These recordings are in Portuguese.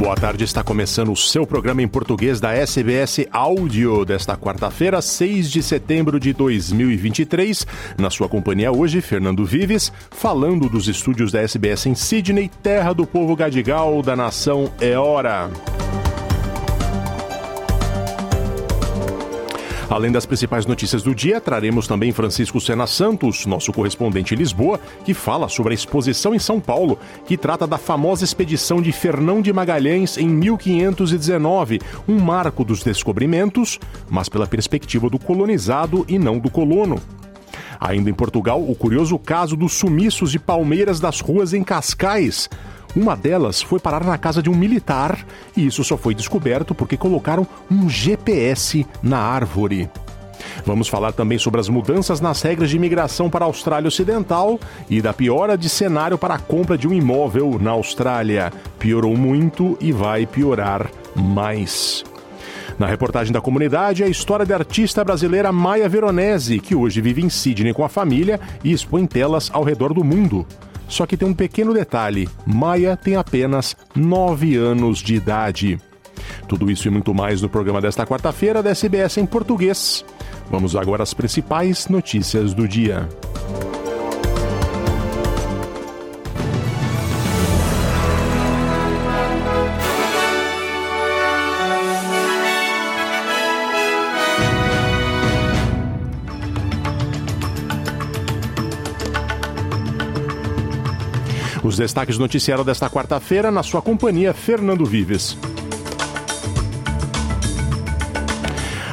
Boa tarde, está começando o seu programa em português da SBS Áudio desta quarta-feira, 6 de setembro de 2023. Na sua companhia hoje, Fernando Vives, falando dos estúdios da SBS em Sydney, terra do povo gadigal da nação É Hora. Além das principais notícias do dia, traremos também Francisco Sena Santos, nosso correspondente em Lisboa, que fala sobre a exposição em São Paulo, que trata da famosa expedição de Fernão de Magalhães em 1519, um marco dos descobrimentos, mas pela perspectiva do colonizado e não do colono. Ainda em Portugal, o curioso caso dos sumiços de palmeiras das ruas em Cascais. Uma delas foi parar na casa de um militar e isso só foi descoberto porque colocaram um GPS na árvore. Vamos falar também sobre as mudanças nas regras de imigração para a Austrália Ocidental e da piora de cenário para a compra de um imóvel na Austrália. Piorou muito e vai piorar mais. Na reportagem da comunidade, a história da artista brasileira Maia Veronese, que hoje vive em Sydney com a família e expõe telas ao redor do mundo. Só que tem um pequeno detalhe: Maia tem apenas 9 anos de idade. Tudo isso e muito mais no programa desta quarta-feira da SBS em português. Vamos agora às principais notícias do dia. Os destaques do noticiário desta quarta-feira, na sua companhia, Fernando Vives.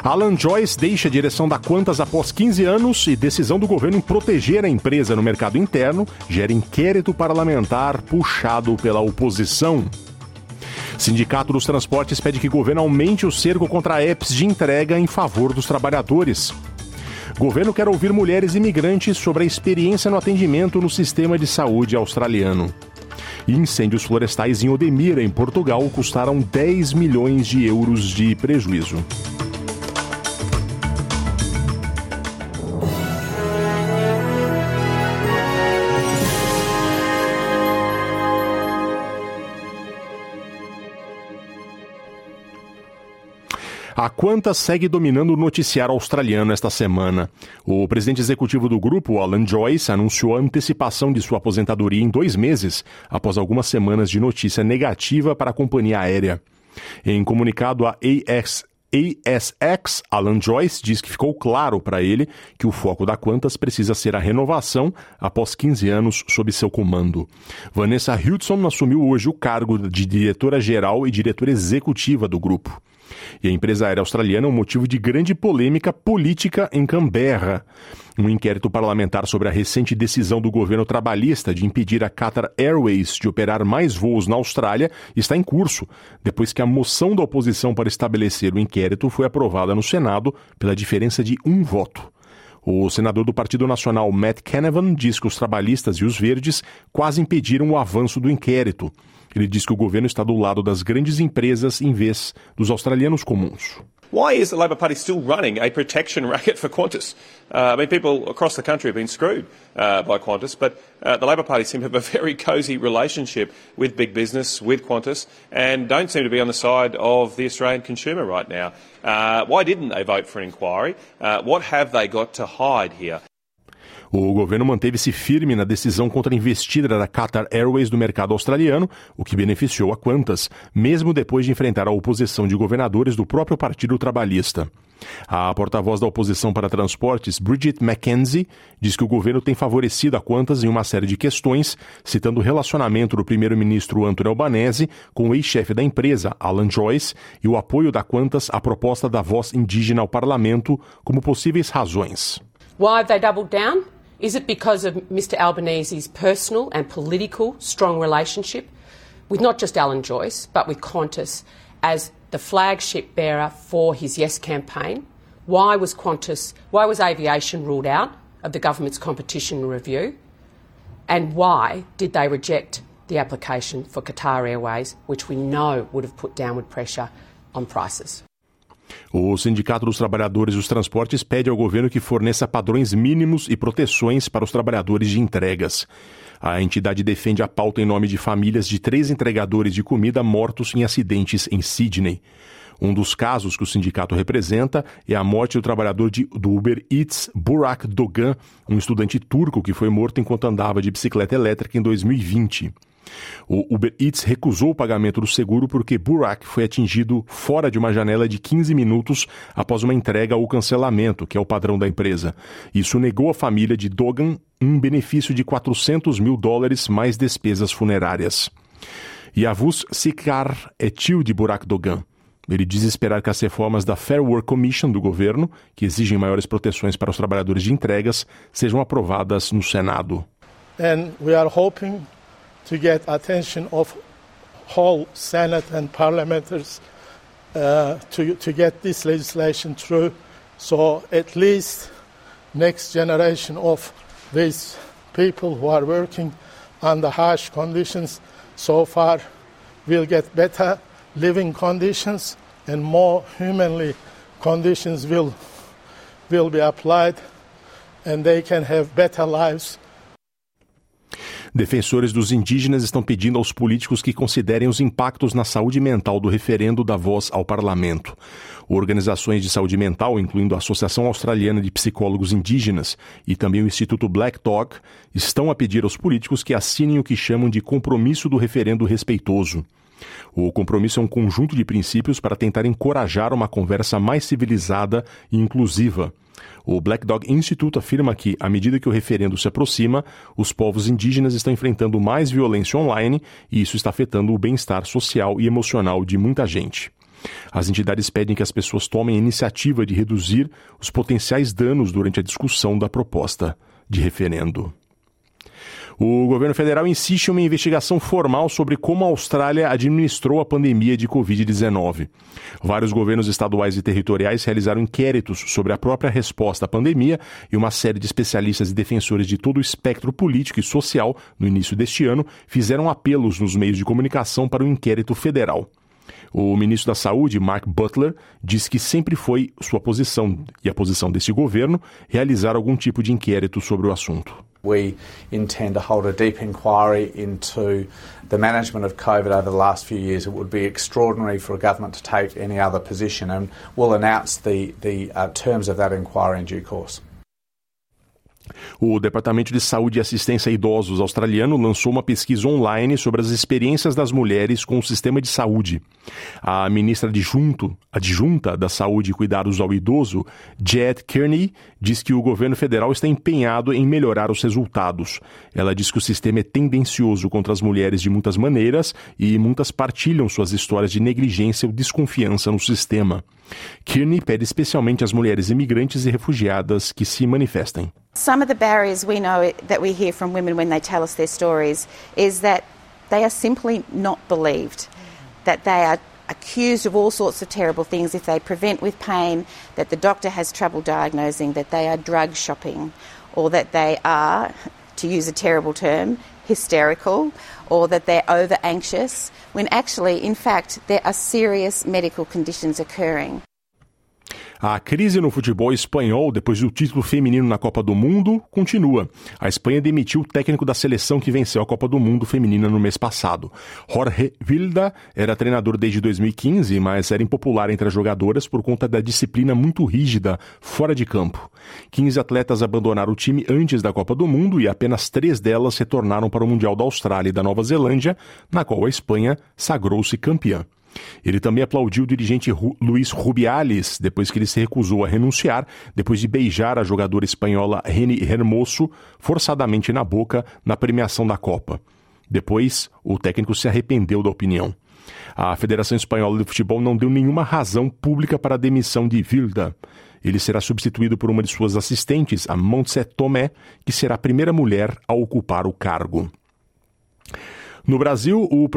Alan Joyce deixa a direção da Quantas após 15 anos e decisão do governo em proteger a empresa no mercado interno gera inquérito parlamentar puxado pela oposição. Sindicato dos Transportes pede que o governo aumente o cerco contra apps de entrega em favor dos trabalhadores. Governo quer ouvir mulheres imigrantes sobre a experiência no atendimento no sistema de saúde australiano. Incêndios florestais em Odemira, em Portugal, custaram 10 milhões de euros de prejuízo. A Qantas segue dominando o noticiário australiano esta semana. O presidente executivo do grupo, Alan Joyce, anunciou a antecipação de sua aposentadoria em dois meses, após algumas semanas de notícia negativa para a companhia aérea. Em comunicado à AS, ASX, Alan Joyce diz que ficou claro para ele que o foco da Qantas precisa ser a renovação após 15 anos sob seu comando. Vanessa Hudson assumiu hoje o cargo de diretora-geral e diretora executiva do grupo. E a empresa aérea australiana é um motivo de grande polêmica política em Canberra. Um inquérito parlamentar sobre a recente decisão do governo trabalhista de impedir a Qatar Airways de operar mais voos na Austrália está em curso, depois que a moção da oposição para estabelecer o inquérito foi aprovada no Senado pela diferença de um voto. O senador do Partido Nacional, Matt Canavan, diz que os trabalhistas e os verdes quase impediram o avanço do inquérito. Ele diz que o governo está do lado das grandes empresas em vez dos australianos comuns. Why is the Labor Party still running a protection racket for Qantas? Uh, I mean, people across the country have been screwed uh, by Qantas, but uh, the Labor Party seem to have a very cosy relationship with big business, with Qantas, and don't seem to be on the side of the Australian consumer right now. Uh, why didn't they vote for an inquiry? Uh, what have they got to hide here? O governo manteve-se firme na decisão contra a investida da Qatar Airways do mercado australiano, o que beneficiou a Qantas, mesmo depois de enfrentar a oposição de governadores do próprio Partido Trabalhista. A porta-voz da oposição para transportes, Bridget McKenzie, diz que o governo tem favorecido a Qantas em uma série de questões, citando o relacionamento do primeiro-ministro Anthony Albanese com o ex-chefe da empresa, Alan Joyce, e o apoio da Qantas à proposta da voz indígena ao parlamento como possíveis razões. Why have they doubled down? Is it because of Mr Albanese's personal and political strong relationship with not just Alan Joyce, but with Qantas as the flagship bearer for his Yes campaign? Why was Qantas, why was aviation ruled out of the government's competition review? And why did they reject the application for Qatar Airways, which we know would have put downward pressure on prices? O Sindicato dos Trabalhadores dos Transportes pede ao governo que forneça padrões mínimos e proteções para os trabalhadores de entregas. A entidade defende a pauta em nome de famílias de três entregadores de comida mortos em acidentes em Sydney. Um dos casos que o sindicato representa é a morte do trabalhador de, do Uber Eats, Burak Dogan, um estudante turco que foi morto enquanto andava de bicicleta elétrica em 2020. O Uber Eats recusou o pagamento do seguro porque Burak foi atingido fora de uma janela de 15 minutos após uma entrega ou cancelamento, que é o padrão da empresa. Isso negou à família de Dogan um benefício de 400 mil dólares mais despesas funerárias. Yavuz Sikar é tio de Burak Dogan. Ele diz esperar que as reformas da Fair Work Commission do governo, que exigem maiores proteções para os trabalhadores de entregas, sejam aprovadas no Senado. And we are hoping to get attention of whole Senate and parliamentarians uh, to, to get this legislation through. So at least next generation of these people who are working under harsh conditions so far will get better living conditions and more humanly conditions will will be applied and they can have better lives Defensores dos indígenas estão pedindo aos políticos que considerem os impactos na saúde mental do referendo da voz ao parlamento. Organizações de saúde mental, incluindo a Associação Australiana de Psicólogos Indígenas e também o Instituto Black Dog, estão a pedir aos políticos que assinem o que chamam de compromisso do referendo respeitoso. O compromisso é um conjunto de princípios para tentar encorajar uma conversa mais civilizada e inclusiva. O Black Dog Institute afirma que, à medida que o referendo se aproxima, os povos indígenas estão enfrentando mais violência online e isso está afetando o bem-estar social e emocional de muita gente. As entidades pedem que as pessoas tomem a iniciativa de reduzir os potenciais danos durante a discussão da proposta de referendo. O governo federal insiste em uma investigação formal sobre como a Austrália administrou a pandemia de Covid-19. Vários governos estaduais e territoriais realizaram inquéritos sobre a própria resposta à pandemia e uma série de especialistas e defensores de todo o espectro político e social, no início deste ano, fizeram apelos nos meios de comunicação para o inquérito federal. O ministro da Saúde, Mark Butler, diz que sempre foi sua posição e a posição deste governo realizar algum tipo de inquérito sobre o assunto. We intend to hold a deep inquiry into the management of COVID over the last few years. It would be extraordinary for a government to take any other position, and we'll announce the, the uh, terms of that inquiry in due course. O Departamento de Saúde e Assistência a Idosos australiano lançou uma pesquisa online sobre as experiências das mulheres com o sistema de saúde. A ministra adjunto, adjunta da Saúde e Cuidados ao Idoso, Jed Kearney, diz que o governo federal está empenhado em melhorar os resultados. Ela diz que o sistema é tendencioso contra as mulheres de muitas maneiras e muitas partilham suas histórias de negligência ou desconfiança no sistema. Kearney pede especialmente às mulheres imigrantes e refugiadas que se manifestem. Some of the barriers we know that we hear from women when they tell us their stories is that they are simply not believed, that they are accused of all sorts of terrible things if they prevent with pain, that the doctor has trouble diagnosing, that they are drug shopping, or that they are, to use a terrible term, hysterical, or that they're over anxious, when actually, in fact, there are serious medical conditions occurring. A crise no futebol espanhol, depois do título feminino na Copa do Mundo, continua. A Espanha demitiu o técnico da seleção que venceu a Copa do Mundo feminina no mês passado. Jorge Vilda era treinador desde 2015, mas era impopular entre as jogadoras por conta da disciplina muito rígida fora de campo. 15 atletas abandonaram o time antes da Copa do Mundo e apenas três delas retornaram para o Mundial da Austrália e da Nova Zelândia, na qual a Espanha sagrou-se campeã. Ele também aplaudiu o dirigente Ru Luiz Rubiales depois que ele se recusou a renunciar depois de beijar a jogadora espanhola Reni Hermoso forçadamente na boca na premiação da Copa. Depois, o técnico se arrependeu da opinião. A Federação Espanhola de Futebol não deu nenhuma razão pública para a demissão de Vilda. Ele será substituído por uma de suas assistentes, a Montse Tomé, que será a primeira mulher a ocupar o cargo. No Brasil, o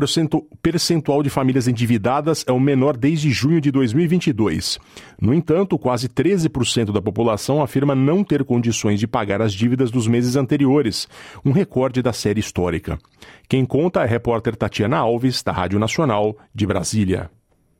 percentual de famílias endividadas é o menor desde junho de 2022. No entanto, quase 13% da população afirma não ter condições de pagar as dívidas dos meses anteriores, um recorde da série histórica. Quem conta é a repórter Tatiana Alves, da Rádio Nacional de Brasília.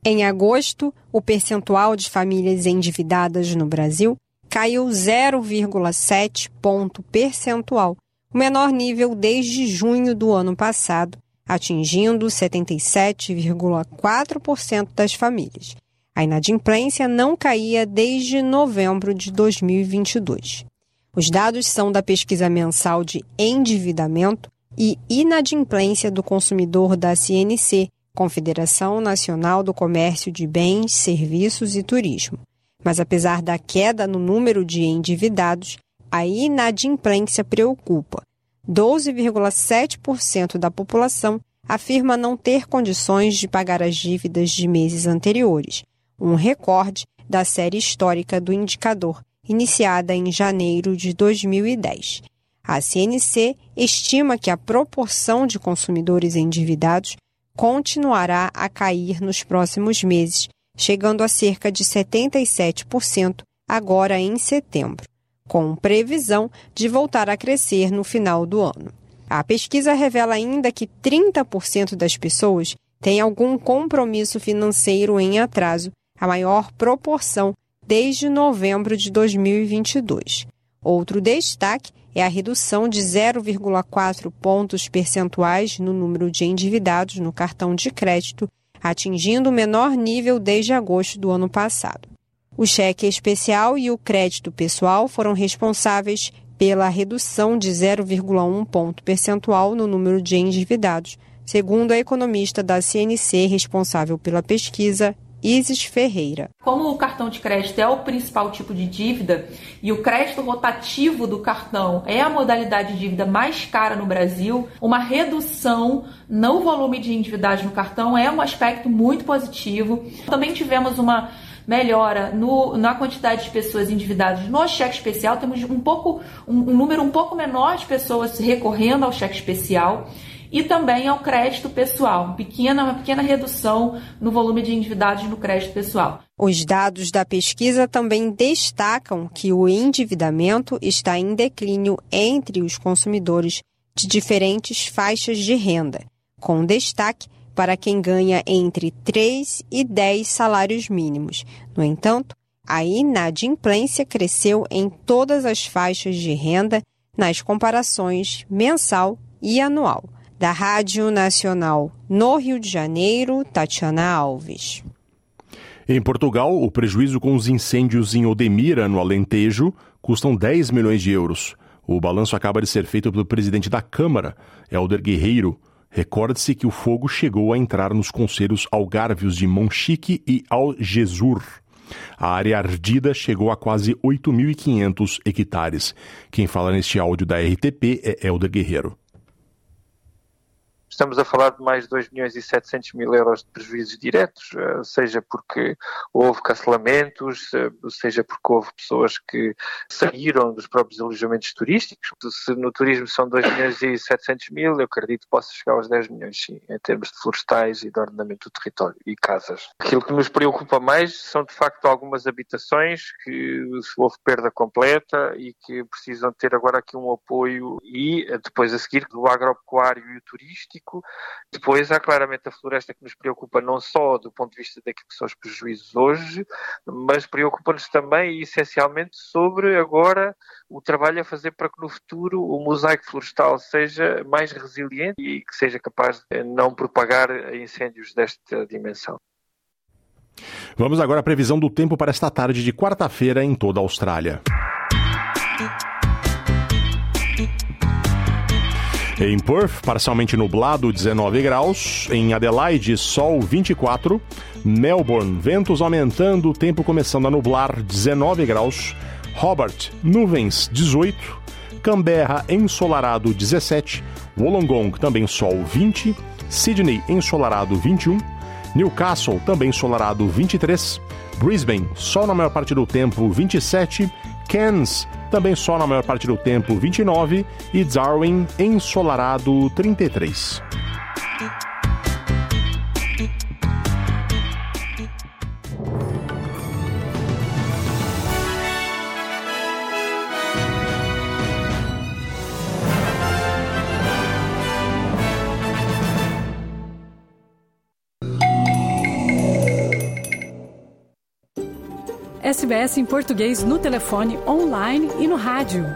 Em agosto, o percentual de famílias endividadas no Brasil caiu 0,7 ponto percentual o menor nível desde junho do ano passado, atingindo 77,4% das famílias. A inadimplência não caía desde novembro de 2022. Os dados são da pesquisa mensal de endividamento e inadimplência do consumidor da CNC, Confederação Nacional do Comércio de Bens, Serviços e Turismo. Mas apesar da queda no número de endividados, a inadimplência preocupa. 12,7% da população afirma não ter condições de pagar as dívidas de meses anteriores, um recorde da série histórica do indicador, iniciada em janeiro de 2010. A CNC estima que a proporção de consumidores endividados continuará a cair nos próximos meses, chegando a cerca de 77% agora em setembro com previsão de voltar a crescer no final do ano. A pesquisa revela ainda que 30% das pessoas têm algum compromisso financeiro em atraso, a maior proporção desde novembro de 2022. Outro destaque é a redução de 0,4 pontos percentuais no número de endividados no cartão de crédito, atingindo o menor nível desde agosto do ano passado. O cheque especial e o crédito pessoal foram responsáveis pela redução de 0,1 ponto percentual no número de endividados, segundo a economista da CNC responsável pela pesquisa, Isis Ferreira. Como o cartão de crédito é o principal tipo de dívida e o crédito rotativo do cartão é a modalidade de dívida mais cara no Brasil, uma redução no volume de endividados no cartão é um aspecto muito positivo. Também tivemos uma melhora no, na quantidade de pessoas endividadas no cheque especial. Temos um pouco um, um número um pouco menor de pessoas recorrendo ao cheque especial e também ao crédito pessoal, pequena, uma pequena redução no volume de endividados no crédito pessoal. Os dados da pesquisa também destacam que o endividamento está em declínio entre os consumidores de diferentes faixas de renda, com destaque para quem ganha entre 3 e 10 salários mínimos. No entanto, a inadimplência cresceu em todas as faixas de renda nas comparações mensal e anual. Da Rádio Nacional no Rio de Janeiro, Tatiana Alves. Em Portugal, o prejuízo com os incêndios em Odemira, no Alentejo, custam 10 milhões de euros. O balanço acaba de ser feito pelo presidente da Câmara, Helder Guerreiro, Recorde-se que o fogo chegou a entrar nos conselhos Algarvios de Monchique e Algesur. A área ardida chegou a quase 8.500 hectares. Quem fala neste áudio da RTP é Helder Guerreiro. Estamos a falar de mais de 2 milhões e 700 mil euros de prejuízos diretos, eh, seja porque houve cancelamentos, eh, seja porque houve pessoas que saíram dos próprios alojamentos turísticos. Se no turismo são 2 milhões e 700 mil, eu acredito que possa chegar aos 10 milhões, sim, em termos de florestais e de ordenamento do território e casas. Aquilo que nos preocupa mais são, de facto, algumas habitações que houve perda completa e que precisam ter agora aqui um apoio e depois a seguir do agropecuário e o depois há claramente a floresta que nos preocupa não só do ponto de vista daquilo que são os prejuízos hoje, mas preocupa-nos também e essencialmente sobre agora o trabalho a fazer para que no futuro o mosaico florestal seja mais resiliente e que seja capaz de não propagar incêndios desta dimensão. Vamos agora à previsão do tempo para esta tarde de quarta-feira em toda a Austrália. Em Perth, parcialmente nublado, 19 graus. Em Adelaide, sol 24. Melbourne, ventos aumentando, tempo começando a nublar, 19 graus. Hobart, nuvens 18. Canberra, ensolarado 17. Wollongong, também sol 20. Sydney, ensolarado 21. Newcastle, também ensolarado 23. Brisbane, sol na maior parte do tempo 27. Cairns, também sol na maior parte do tempo 29 e Darwin ensolarado 33. SBS em português no telefone, online e no rádio.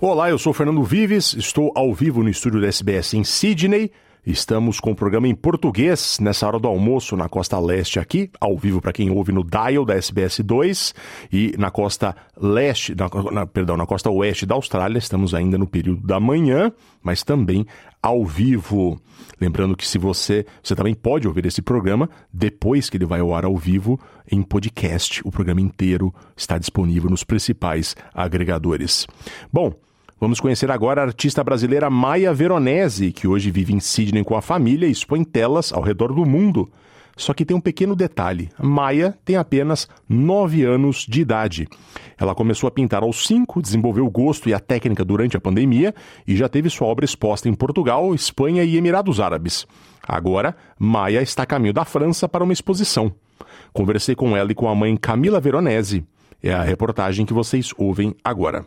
Olá, eu sou Fernando Vives, estou ao vivo no estúdio da SBS em Sydney. Estamos com o programa em português nessa hora do almoço na costa leste aqui, ao vivo para quem ouve no dial da SBS 2 e na costa leste, na, na, perdão, na costa oeste da Austrália, estamos ainda no período da manhã, mas também ao vivo. Lembrando que se você, você também pode ouvir esse programa depois que ele vai ao ar ao vivo em podcast. O programa inteiro está disponível nos principais agregadores. Bom, Vamos conhecer agora a artista brasileira Maia Veronese, que hoje vive em Sydney com a família e expõe telas ao redor do mundo. Só que tem um pequeno detalhe: Maia tem apenas 9 anos de idade. Ela começou a pintar aos 5, desenvolveu o gosto e a técnica durante a pandemia e já teve sua obra exposta em Portugal, Espanha e Emirados Árabes. Agora, Maia está a caminho da França para uma exposição. Conversei com ela e com a mãe Camila Veronese. É a reportagem que vocês ouvem agora.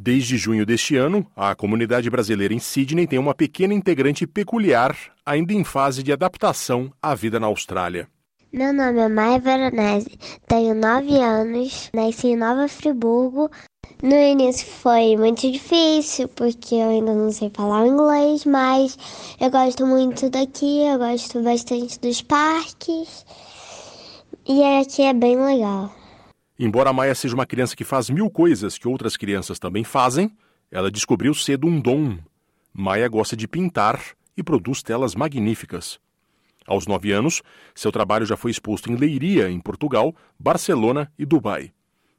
Desde junho deste ano, a comunidade brasileira em Sydney tem uma pequena integrante peculiar, ainda em fase de adaptação à vida na Austrália. Meu nome é Maia Veronese, tenho 9 anos, nasci em Nova Friburgo. No início foi muito difícil, porque eu ainda não sei falar inglês, mas eu gosto muito daqui, eu gosto bastante dos parques. E aqui é bem legal. Embora Maia seja uma criança que faz mil coisas que outras crianças também fazem, ela descobriu cedo um dom. Maia gosta de pintar e produz telas magníficas. Aos nove anos, seu trabalho já foi exposto em Leiria, em Portugal, Barcelona e Dubai.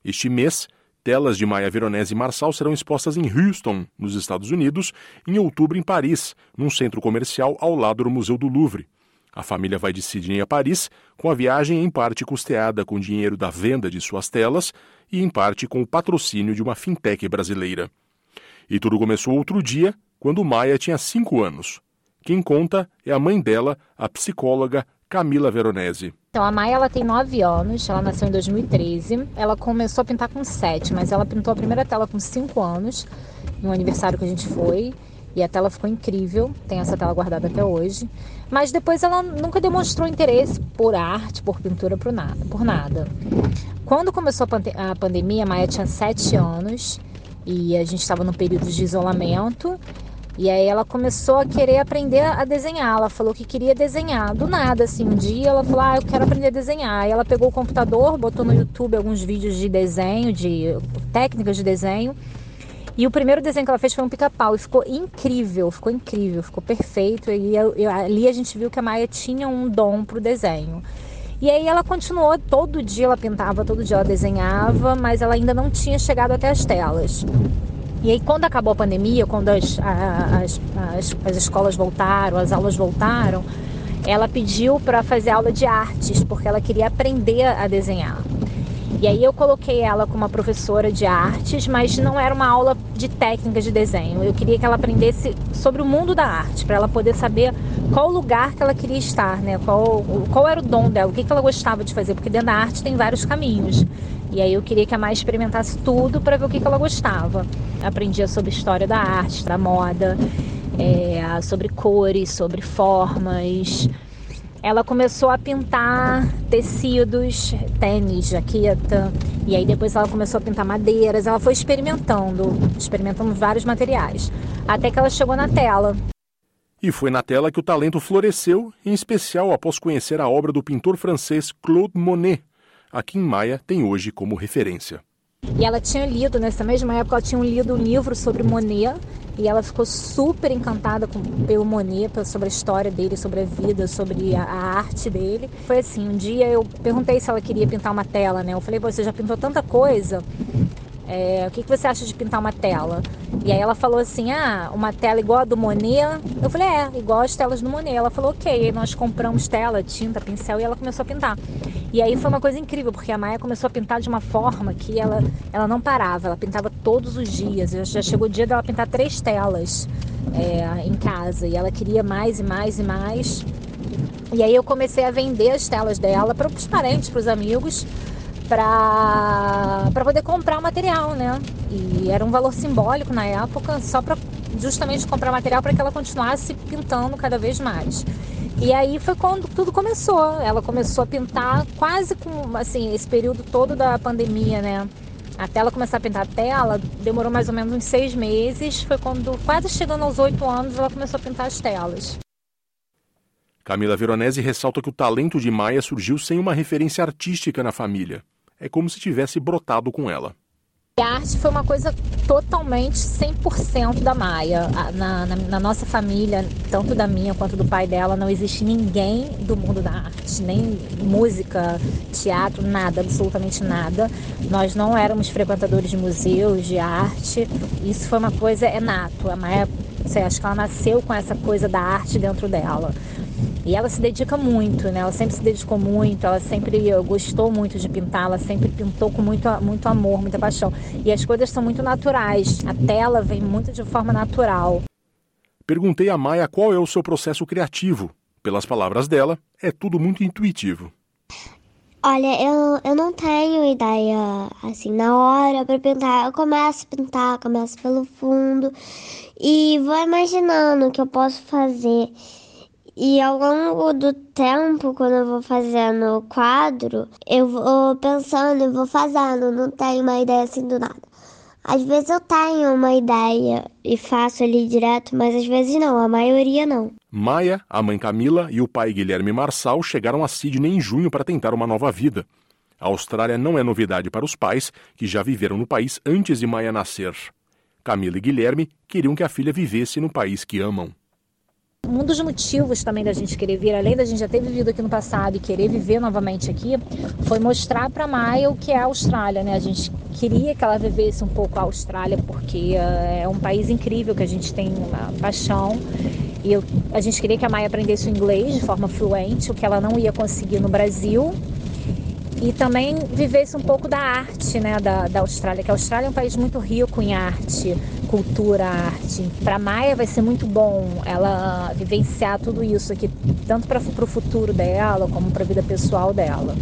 Este mês, telas de Maia Veronese e Marçal serão expostas em Houston, nos Estados Unidos, em outubro em Paris, num centro comercial ao lado do Museu do Louvre. A família vai de Sydney a Paris, com a viagem em parte custeada com dinheiro da venda de suas telas e em parte com o patrocínio de uma fintech brasileira. E tudo começou outro dia, quando Maia tinha cinco anos. Quem conta é a mãe dela, a psicóloga Camila Veronese. Então, a Maia ela tem 9 anos, ela nasceu em 2013. Ela começou a pintar com 7, mas ela pintou a primeira tela com 5 anos, no aniversário que a gente foi. E a tela ficou incrível, tem essa tela guardada até hoje. Mas depois ela nunca demonstrou interesse por arte, por pintura, por nada. Por nada. Quando começou a, pandemia, a Maia tinha 7 anos e a gente estava no período de isolamento. E aí ela começou a querer aprender a desenhar. Ela falou que queria desenhar. Do nada, assim, um dia ela falou: Ah, eu quero aprender a desenhar. Aí ela pegou o computador, botou no YouTube alguns vídeos de desenho, de técnicas de desenho e o primeiro desenho que ela fez foi um pica-pau e ficou incrível, ficou incrível, ficou perfeito. E eu, eu, ali a gente viu que a Maia tinha um dom pro desenho. E aí ela continuou, todo dia ela pintava, todo dia ela desenhava, mas ela ainda não tinha chegado até as telas. E aí quando acabou a pandemia, quando as, as, as, as escolas voltaram, as aulas voltaram, ela pediu para fazer aula de artes, porque ela queria aprender a desenhar. E aí eu coloquei ela como uma professora de artes, mas não era uma aula de técnica de desenho. Eu queria que ela aprendesse sobre o mundo da arte, para ela poder saber qual lugar que ela queria estar, né? Qual, qual era o dom dela, o que, que ela gostava de fazer, porque dentro da arte tem vários caminhos. E aí eu queria que a Mai experimentasse tudo para ver o que, que ela gostava. Aprendia sobre história da arte, da moda, é, sobre cores, sobre formas ela começou a pintar tecidos, tênis, jaqueta, e aí depois ela começou a pintar madeiras. Ela foi experimentando, experimentando vários materiais, até que ela chegou na tela. E foi na tela que o talento floresceu, em especial após conhecer a obra do pintor francês Claude Monet, a quem Maia tem hoje como referência. E ela tinha lido, nessa mesma época, ela tinha lido um livro sobre Monet e ela ficou super encantada com, pelo Monet, sobre a história dele, sobre a vida, sobre a, a, arte dele. Foi assim, um dia eu perguntei se ela queria pintar uma tela, né? Eu falei, você já pintou tanta coisa, é, o que, que você acha de pintar uma tela? E aí ela falou assim, ah, uma tela igual a do Monet? Eu falei, é, igual as telas do Monet. Ela falou, ok. Nós compramos tela, tinta, pincel e ela começou a pintar. E aí foi uma coisa incrível, porque a Maia começou a pintar de uma forma que ela, ela não parava, ela pintava todos os dias. Já chegou o dia dela pintar três telas é, em casa e ela queria mais e mais e mais. E aí eu comecei a vender as telas dela para os parentes, para os amigos para poder comprar o material, né? E era um valor simbólico na época, só para justamente comprar material para que ela continuasse pintando cada vez mais. E aí foi quando tudo começou. Ela começou a pintar quase com assim esse período todo da pandemia, né? Até ela começar a pintar a tela, demorou mais ou menos uns seis meses. Foi quando, quase chegando aos oito anos, ela começou a pintar as telas. Camila Veronese ressalta que o talento de Maia surgiu sem uma referência artística na família. É como se tivesse brotado com ela. A arte foi uma coisa totalmente 100% da Maia. Na, na, na, nossa família, tanto da minha quanto do pai dela, não existe ninguém do mundo da arte, nem música, teatro, nada, absolutamente nada. Nós não éramos frequentadores de museus, de arte. Isso foi uma coisa é nato. A Maia, sei, acho que ela nasceu com essa coisa da arte dentro dela. E ela se dedica muito, né? Ela sempre se dedicou muito, ela sempre gostou muito de pintar, ela sempre pintou com muito, muito amor, muita paixão. E as coisas são muito naturais. A tela vem muito de forma natural. Perguntei a Maia qual é o seu processo criativo. Pelas palavras dela, é tudo muito intuitivo. Olha, eu, eu não tenho ideia assim na hora para pintar. Eu começo a pintar, começo pelo fundo e vou imaginando o que eu posso fazer. E ao longo do tempo, quando eu vou fazendo o quadro, eu vou pensando e vou fazendo, não tenho uma ideia assim do nada. Às vezes eu tenho uma ideia e faço ali direto, mas às vezes não, a maioria não. Maia, a mãe Camila e o pai Guilherme Marçal chegaram a Sydney em junho para tentar uma nova vida. A Austrália não é novidade para os pais, que já viveram no país antes de Maia nascer. Camila e Guilherme queriam que a filha vivesse no país que amam. Um dos motivos também da gente querer vir, além da gente já ter vivido aqui no passado e querer viver novamente aqui, foi mostrar para Maia o que é a Austrália, né? A gente queria que ela vivesse um pouco a Austrália porque uh, é um país incrível que a gente tem uma paixão. E a gente queria que a Maia aprendesse o inglês de forma fluente, o que ela não ia conseguir no Brasil e também vivesse um pouco da arte né, da, da Austrália, que a Austrália é um país muito rico em arte, cultura, arte. Para Maia vai ser muito bom ela vivenciar tudo isso aqui, tanto para o futuro dela como para a vida pessoal dela.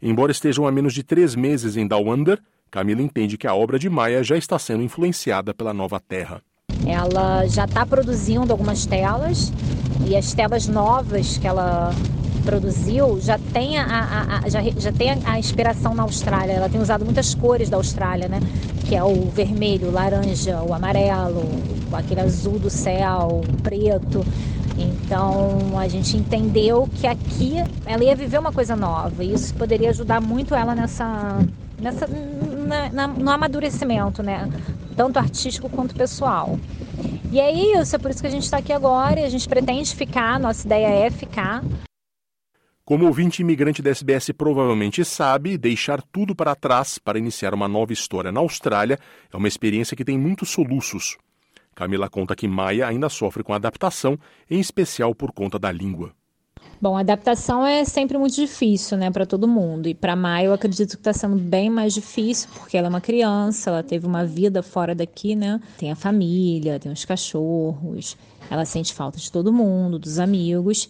Embora estejam a menos de três meses em Down Under, Camila entende que a obra de Maia já está sendo influenciada pela nova terra. Ela já está produzindo algumas telas e as telas novas que ela produziu já tem a, a, a, já, já tem a, inspiração na Austrália. Ela tem usado muitas cores da Austrália, né? Que é o vermelho, o laranja, o amarelo, aquele azul do céu, o preto. Então a gente entendeu que aqui ela ia viver uma coisa nova e isso poderia ajudar muito ela nessa, nessa na, na, no amadurecimento, né? Tanto artístico quanto pessoal. E é isso, é por isso que a gente está aqui agora e a gente pretende ficar, nossa ideia é ficar. Como ouvinte imigrante da SBS provavelmente sabe, deixar tudo para trás para iniciar uma nova história na Austrália é uma experiência que tem muitos soluços. Camila conta que Maia ainda sofre com adaptação, em especial por conta da língua. Bom, a adaptação é sempre muito difícil, né, para todo mundo. E para Maia eu acredito que está sendo bem mais difícil, porque ela é uma criança, ela teve uma vida fora daqui, né? Tem a família, tem os cachorros, ela sente falta de todo mundo, dos amigos.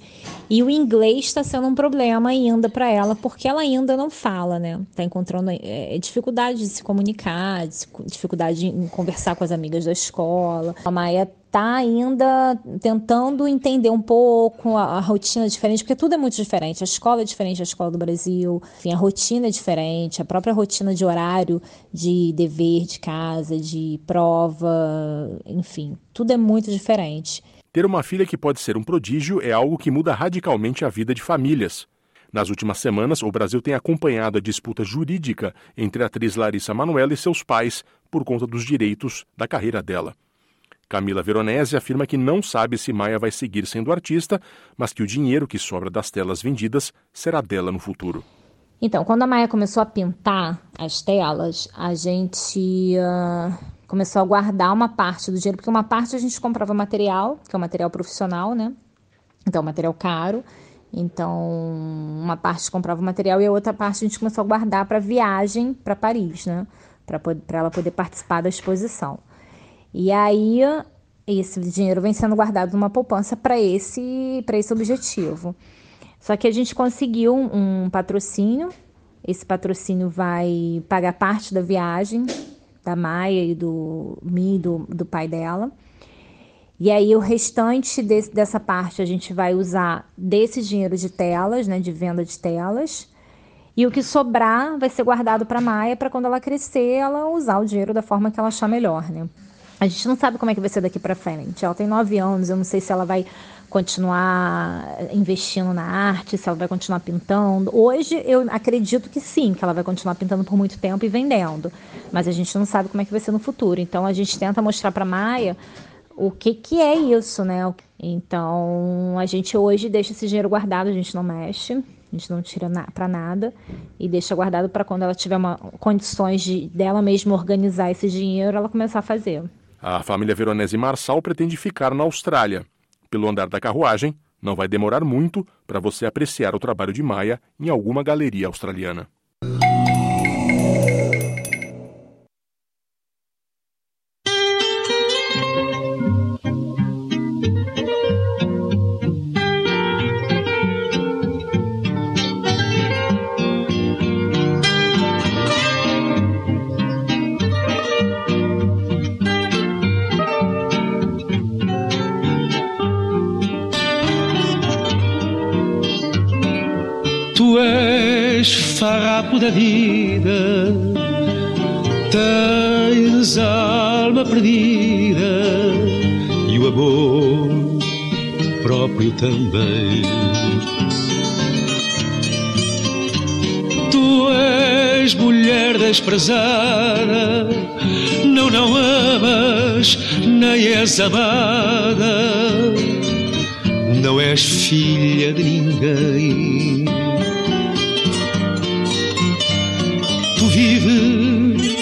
E o inglês está sendo um problema ainda para ela, porque ela ainda não fala, né? Está encontrando é, dificuldade de se comunicar, dificuldade em conversar com as amigas da escola. A Maia está ainda tentando entender um pouco a, a, rotina diferente, porque tudo é muito diferente. A escola é diferente da escola do Brasil, enfim, a rotina é diferente, a própria rotina de horário, de dever de casa, de prova, enfim, tudo é muito diferente. Ter uma filha que pode ser um prodígio é algo que muda radicalmente a vida de famílias. Nas últimas semanas, o Brasil tem acompanhado a disputa jurídica entre a atriz Larissa Manoela e seus pais por conta dos direitos da carreira dela. Camila Veronese afirma que não sabe se Maia vai seguir sendo artista, mas que o dinheiro que sobra das telas vendidas será dela no futuro. Então, quando a Maia começou a pintar as telas, a gente uh, começou a guardar uma parte do dinheiro, porque uma parte a gente comprava material, que é um material profissional, né? Então, material caro. Então, uma parte comprava o material e a outra parte a gente começou a guardar para viagem para Paris, né? Para ela poder participar da exposição. E aí esse dinheiro vem sendo guardado numa poupança para esse, esse objetivo. Só que a gente conseguiu um, um patrocínio. Esse patrocínio vai pagar parte da viagem da Maia e do mim do, do pai dela. E aí o restante desse, dessa parte a gente vai usar desse dinheiro de telas, né, de venda de telas. E o que sobrar vai ser guardado para Maia para quando ela crescer, ela usar o dinheiro da forma que ela achar melhor, né? A gente não sabe como é que vai ser daqui para frente. Ela tem nove anos, eu não sei se ela vai continuar investindo na arte, se ela vai continuar pintando. Hoje eu acredito que sim, que ela vai continuar pintando por muito tempo e vendendo, mas a gente não sabe como é que vai ser no futuro. Então a gente tenta mostrar para Maia o que que é isso, né? Então a gente hoje deixa esse dinheiro guardado, a gente não mexe, a gente não tira na, para nada e deixa guardado para quando ela tiver uma, condições de dela mesma organizar esse dinheiro, ela começar a fazer. A família Veronese Marçal pretende ficar na Austrália pelo andar da carruagem, não vai demorar muito para você apreciar o trabalho de Maia em alguma galeria australiana. Desprezada, não, não amas, nem és amada, não és filha de ninguém vives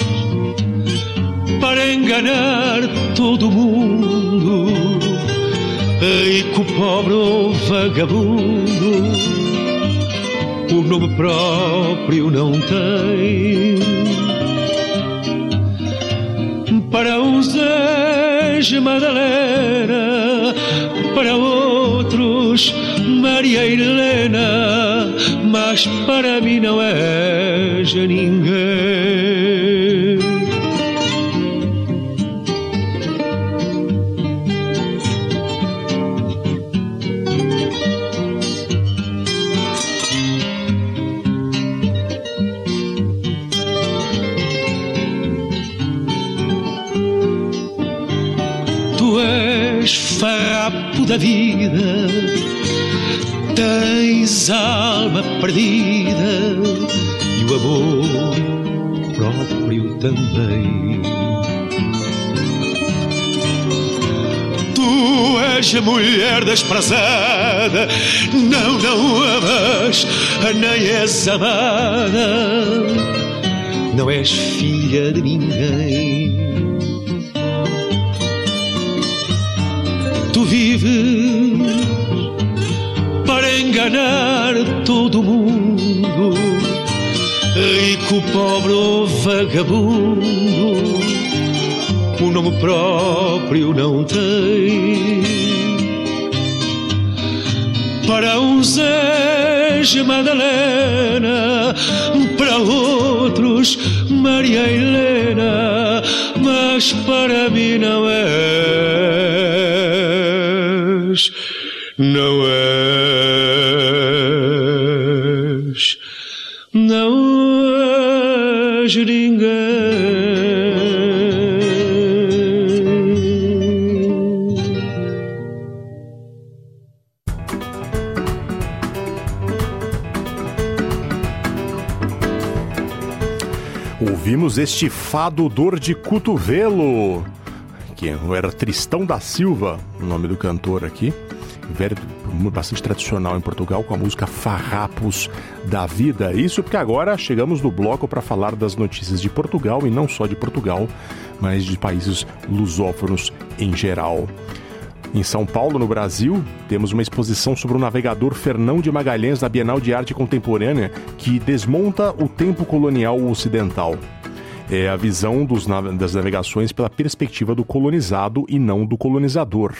para enganar todo mundo. Rico, pobre ou vagabundo, o nome próprio não tem. Madalena, para outros Maria Helena, mas para mim não és ninguém. Da vida tens alma perdida e o amor próprio também. Tu és a mulher desprezada, não, não amas, nem és amada, não és filha de ninguém. Tu vives para enganar todo mundo, rico, pobre ou vagabundo, o nome próprio não tem. Para uns és Madalena, para outros Maria Helena, mas para mim não és, não és, não és ninguém. Ouvimos este fado dor de cotovelo, que era Tristão da Silva, o nome do cantor aqui, velho, bastante tradicional em Portugal, com a música Farrapos da Vida. Isso porque agora chegamos no bloco para falar das notícias de Portugal e não só de Portugal, mas de países lusófonos em geral. Em São Paulo, no Brasil, temos uma exposição sobre o navegador Fernão de Magalhães da Bienal de Arte Contemporânea que desmonta o tempo colonial ocidental. É a visão das navegações pela perspectiva do colonizado e não do colonizador.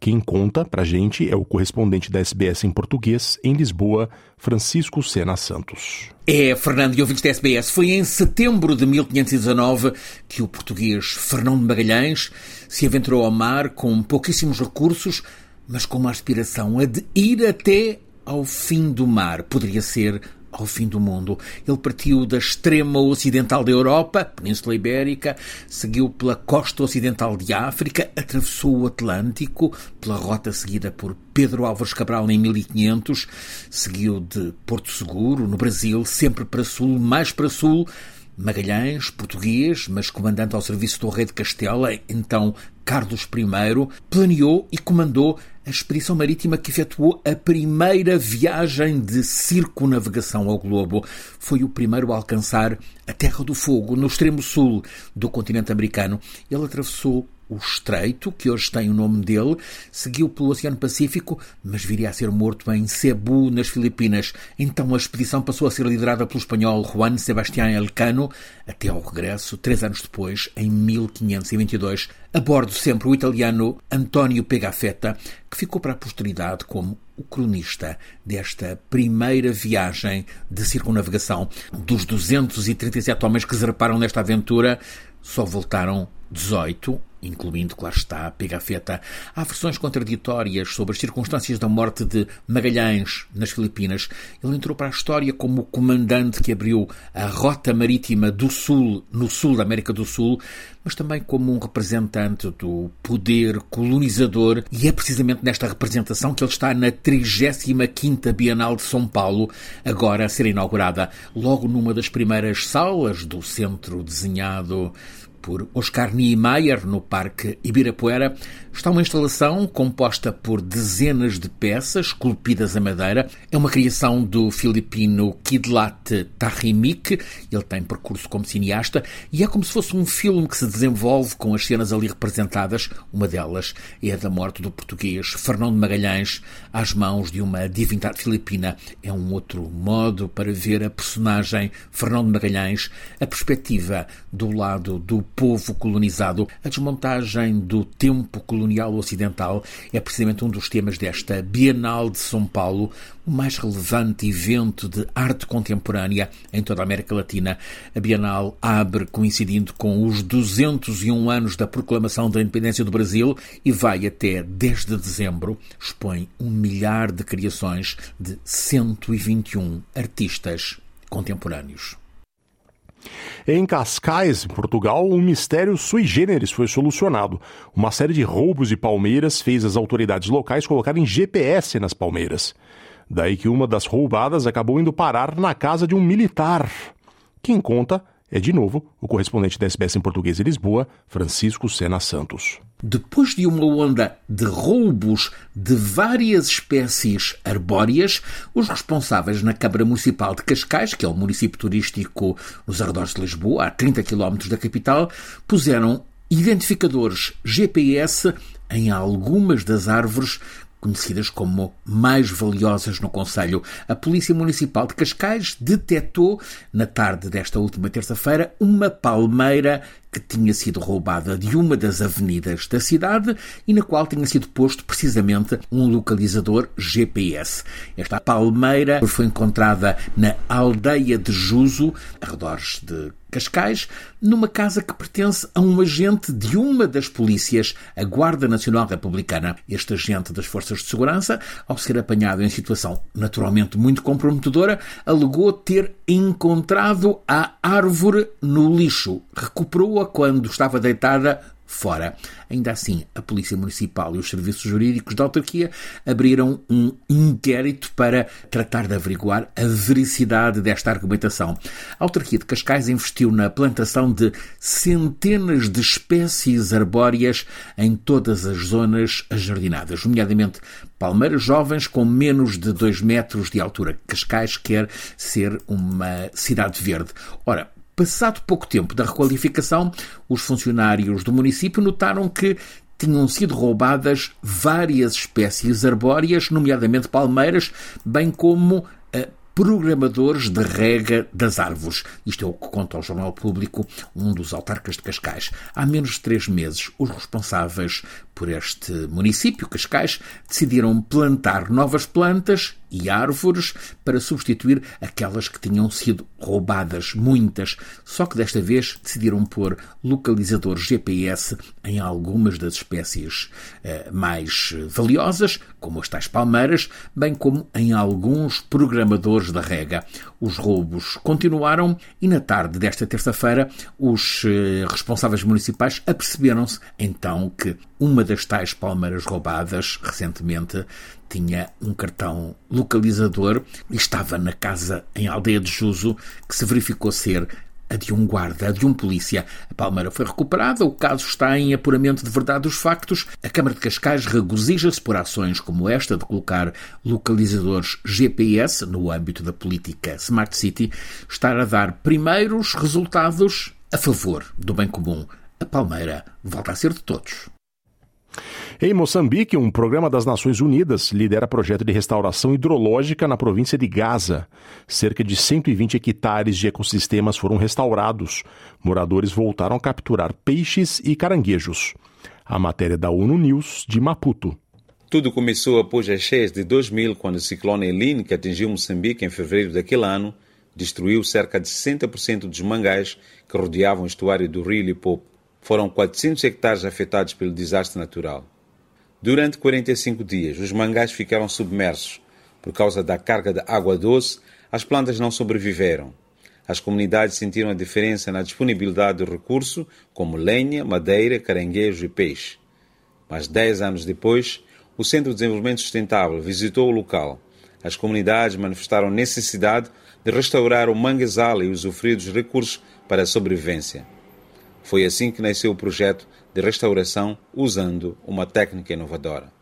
Quem conta pra gente é o correspondente da SBS em português em Lisboa, Francisco Sena Santos. É, Fernando e ouvintes da SBS, foi em setembro de 1519 que o português Fernão de Magalhães se aventurou ao mar com pouquíssimos recursos, mas com uma aspiração a de ir até ao fim do mar. Poderia ser ao fim do mundo. Ele partiu da extrema ocidental da Europa, Península Ibérica, seguiu pela costa ocidental de África, atravessou o Atlântico pela rota seguida por Pedro Álvares Cabral em 1500, seguiu de Porto Seguro, no Brasil, sempre para sul, mais para sul, Magalhães, português, mas comandante ao serviço do rei de Castela, então Carlos I, planeou e comandou a expedição marítima que efetuou a primeira viagem de circunavegação ao globo. Foi o primeiro a alcançar a Terra do Fogo, no extremo sul do continente americano. Ele atravessou o estreito, que hoje tem o nome dele, seguiu pelo Oceano Pacífico, mas viria a ser morto em Cebu, nas Filipinas. Então a expedição passou a ser liderada pelo espanhol Juan Sebastián Elcano, até ao regresso, três anos depois, em 1522. A bordo sempre o italiano António Pegafetta, que ficou para a posteridade como o cronista desta primeira viagem de circunnavegação. Dos 237 homens que zarparam nesta aventura, só voltaram 18 incluindo, claro está, Pegafetta. Há versões contraditórias sobre as circunstâncias da morte de Magalhães nas Filipinas. Ele entrou para a história como o comandante que abriu a rota marítima do Sul, no sul da América do Sul, mas também como um representante do poder colonizador, e é precisamente nesta representação que ele está na 35ª Bienal de São Paulo, agora a ser inaugurada, logo numa das primeiras salas do centro desenhado por Oscar Niemeyer no Parque Ibirapuera, está uma instalação composta por dezenas de peças esculpidas a madeira. É uma criação do filipino Kidlat Tahimik. Ele tem percurso como cineasta e é como se fosse um filme que se desenvolve com as cenas ali representadas. Uma delas é a da morte do português Fernão de Magalhães às mãos de uma divindade filipina. É um outro modo para ver a personagem Fernão de Magalhães, a perspectiva do lado do povo colonizado. A desmontagem do tempo colonial ocidental é precisamente um dos temas desta Bienal de São Paulo, o mais relevante evento de arte contemporânea em toda a América Latina. A Bienal abre coincidindo com os 201 anos da proclamação da independência do Brasil e vai até 10 de dezembro. Expõe um milhar de criações de 121 artistas contemporâneos. Em Cascais, em Portugal, um mistério sui generis foi solucionado. Uma série de roubos de palmeiras fez as autoridades locais colocarem GPS nas palmeiras. Daí que uma das roubadas acabou indo parar na casa de um militar. Quem conta é, de novo, o correspondente da SBS em português em Lisboa, Francisco Sena Santos. Depois de uma onda de roubos de várias espécies arbóreas, os responsáveis na Câmara Municipal de Cascais, que é o município turístico nos arredores de Lisboa, a 30 km da capital, puseram identificadores GPS em algumas das árvores conhecidas como mais valiosas no Conselho. A Polícia Municipal de Cascais detectou, na tarde desta última terça-feira, uma palmeira que tinha sido roubada de uma das avenidas da cidade e na qual tinha sido posto precisamente um localizador GPS. Esta palmeira foi encontrada na aldeia de Juso, arredores de Cascais, numa casa que pertence a um agente de uma das polícias, a Guarda Nacional Republicana. Este agente das Forças de Segurança, ao ser apanhado em situação naturalmente muito comprometedora, alegou ter encontrado a árvore no lixo. Recuperou-a quando estava deitada fora. Ainda assim, a Polícia Municipal e os serviços jurídicos da autarquia abriram um inquérito para tratar de averiguar a vericidade desta argumentação. A autarquia de Cascais investiu na plantação de centenas de espécies arbóreas em todas as zonas ajardinadas, nomeadamente palmeiras jovens com menos de 2 metros de altura. Cascais quer ser uma cidade verde. Ora, Passado pouco tempo da requalificação, os funcionários do município notaram que tinham sido roubadas várias espécies arbóreas, nomeadamente palmeiras, bem como uh, programadores de rega das árvores. Isto é o que conta ao Jornal Público um dos autarcas de Cascais. Há menos de três meses, os responsáveis por este município, Cascais, decidiram plantar novas plantas e árvores para substituir aquelas que tinham sido roubadas, muitas. Só que desta vez decidiram pôr localizadores GPS em algumas das espécies eh, mais valiosas, como as tais palmeiras, bem como em alguns programadores da rega. Os roubos continuaram e na tarde desta terça-feira os eh, responsáveis municipais aperceberam-se então que uma das tais palmeiras roubadas recentemente tinha um cartão localizador e estava na casa em Aldeia de Juso que se verificou ser a de um guarda, a de um polícia. A palmeira foi recuperada, o caso está em apuramento de verdade dos factos. A Câmara de Cascais regozija-se por ações como esta de colocar localizadores GPS no âmbito da política Smart City, estar a dar primeiros resultados a favor do bem comum. A palmeira volta a ser de todos. Em Moçambique, um programa das Nações Unidas lidera projeto de restauração hidrológica na província de Gaza. Cerca de 120 hectares de ecossistemas foram restaurados. Moradores voltaram a capturar peixes e caranguejos. A matéria da ONU News de Maputo. Tudo começou após as cheias de 2000, quando o ciclone Eline, que atingiu Moçambique em fevereiro daquele ano, destruiu cerca de 60% dos mangás que rodeavam o estuário do rio Lipopo. Foram 400 hectares afetados pelo desastre natural. Durante 45 dias, os mangás ficaram submersos. Por causa da carga de água doce, as plantas não sobreviveram. As comunidades sentiram a diferença na disponibilidade de recursos como lenha, madeira, caranguejo e peixe. Mas dez anos depois, o Centro de Desenvolvimento Sustentável visitou o local. As comunidades manifestaram necessidade de restaurar o manguezal e usufruir dos recursos para a sobrevivência. Foi assim que nasceu o projeto de restauração usando uma técnica inovadora.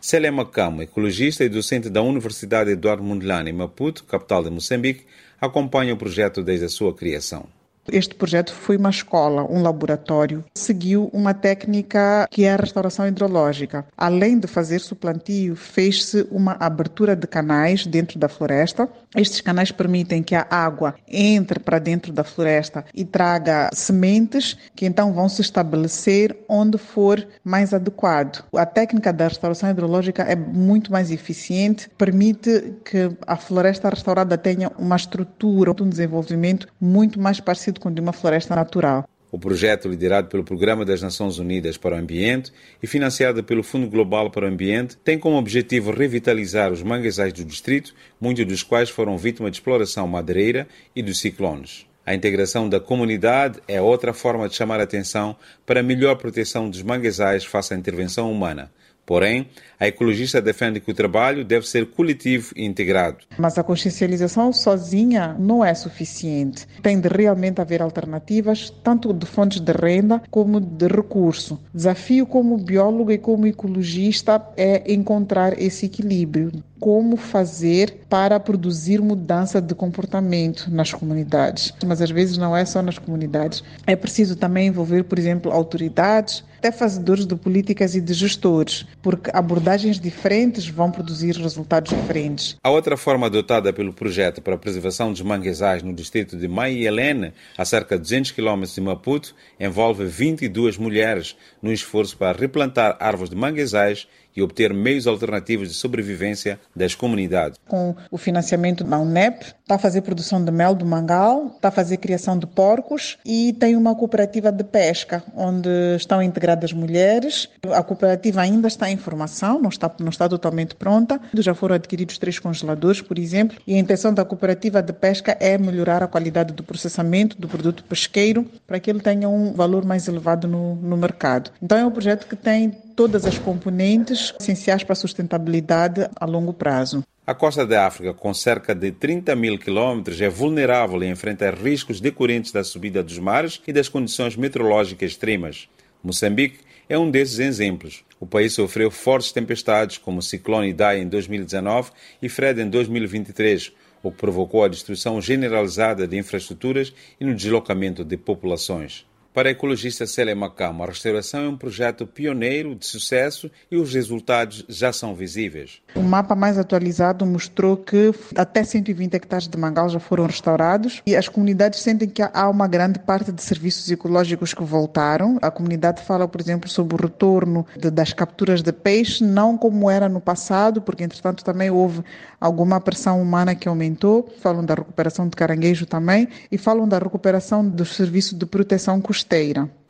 Célia Macamo, ecologista e docente da Universidade Eduardo Mondlane em Maputo, capital de Moçambique, acompanha o projeto desde a sua criação. Este projeto foi uma escola, um laboratório. Seguiu uma técnica que é a restauração hidrológica. Além de fazer suplantio, fez-se uma abertura de canais dentro da floresta. Estes canais permitem que a água entre para dentro da floresta e traga sementes que então vão se estabelecer onde for mais adequado. A técnica da restauração hidrológica é muito mais eficiente, permite que a floresta restaurada tenha uma estrutura, um desenvolvimento muito mais parecido com de uma floresta natural. O projeto, liderado pelo Programa das Nações Unidas para o Ambiente e financiado pelo Fundo Global para o Ambiente, tem como objetivo revitalizar os manguezais do distrito, muitos dos quais foram vítimas de exploração madeireira e dos ciclones. A integração da comunidade é outra forma de chamar a atenção para a melhor proteção dos manguezais face à intervenção humana. Porém, a ecologista defende que o trabalho deve ser coletivo e integrado. Mas a consciencialização sozinha não é suficiente. Tem de realmente haver alternativas, tanto de fontes de renda como de recurso. Desafio como biólogo e como ecologista é encontrar esse equilíbrio. Como fazer para produzir mudança de comportamento nas comunidades. Mas às vezes não é só nas comunidades. É preciso também envolver, por exemplo, autoridades, até fazedores de políticas e de gestores, porque abordagens diferentes vão produzir resultados diferentes. A outra forma adotada pelo projeto para a preservação dos manguezais no distrito de Maielene, a cerca de 200 km de Maputo, envolve 22 mulheres no esforço para replantar árvores de manguezais e obter meios alternativos de sobrevivência das comunidades. Com o financiamento da UNEP, está a fazer produção de mel do mangal, está a fazer criação de porcos e tem uma cooperativa de pesca, onde estão integradas mulheres. A cooperativa ainda está em formação, não está, não está totalmente pronta. Já foram adquiridos três congeladores, por exemplo, e a intenção da cooperativa de pesca é melhorar a qualidade do processamento do produto pesqueiro para que ele tenha um valor mais elevado no, no mercado. Então é um projeto que tem todas as componentes essenciais para a sustentabilidade a longo prazo. A costa da África, com cerca de 30 mil quilômetros, é vulnerável e enfrenta riscos decorrentes da subida dos mares e das condições meteorológicas extremas. Moçambique é um desses exemplos. O país sofreu fortes tempestades, como o ciclone Idai em 2019 e Fred em 2023, o que provocou a destruição generalizada de infraestruturas e no deslocamento de populações. Para a ecologista Célia Macama, a restauração é um projeto pioneiro de sucesso e os resultados já são visíveis. O mapa mais atualizado mostrou que até 120 hectares de mangal já foram restaurados e as comunidades sentem que há uma grande parte de serviços ecológicos que voltaram. A comunidade fala, por exemplo, sobre o retorno de, das capturas de peixe, não como era no passado, porque entretanto também houve alguma pressão humana que aumentou. Falam da recuperação de caranguejo também e falam da recuperação dos serviços de proteção costeira.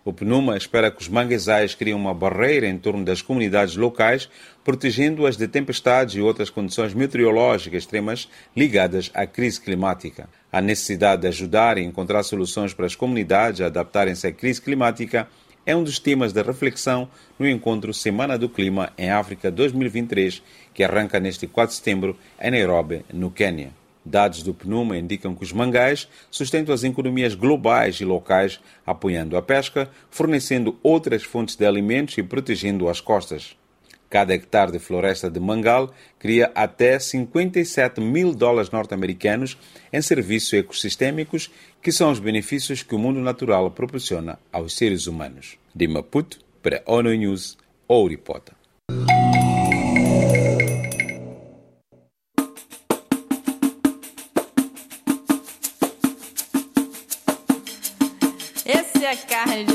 O PNUMA espera que os manguezais criem uma barreira em torno das comunidades locais, protegendo-as de tempestades e outras condições meteorológicas extremas ligadas à crise climática. A necessidade de ajudar e encontrar soluções para as comunidades a adaptarem-se à crise climática é um dos temas da reflexão no encontro Semana do Clima em África 2023, que arranca neste 4 de setembro em Nairobi, no Quênia. Dados do PNUMA indicam que os mangás sustentam as economias globais e locais, apoiando a pesca, fornecendo outras fontes de alimentos e protegendo as costas. Cada hectare de floresta de mangal cria até 57 mil dólares norte-americanos em serviços ecossistêmicos, que são os benefícios que o mundo natural proporciona aos seres humanos. De Maputo, para ONU News, Ouripota. Esse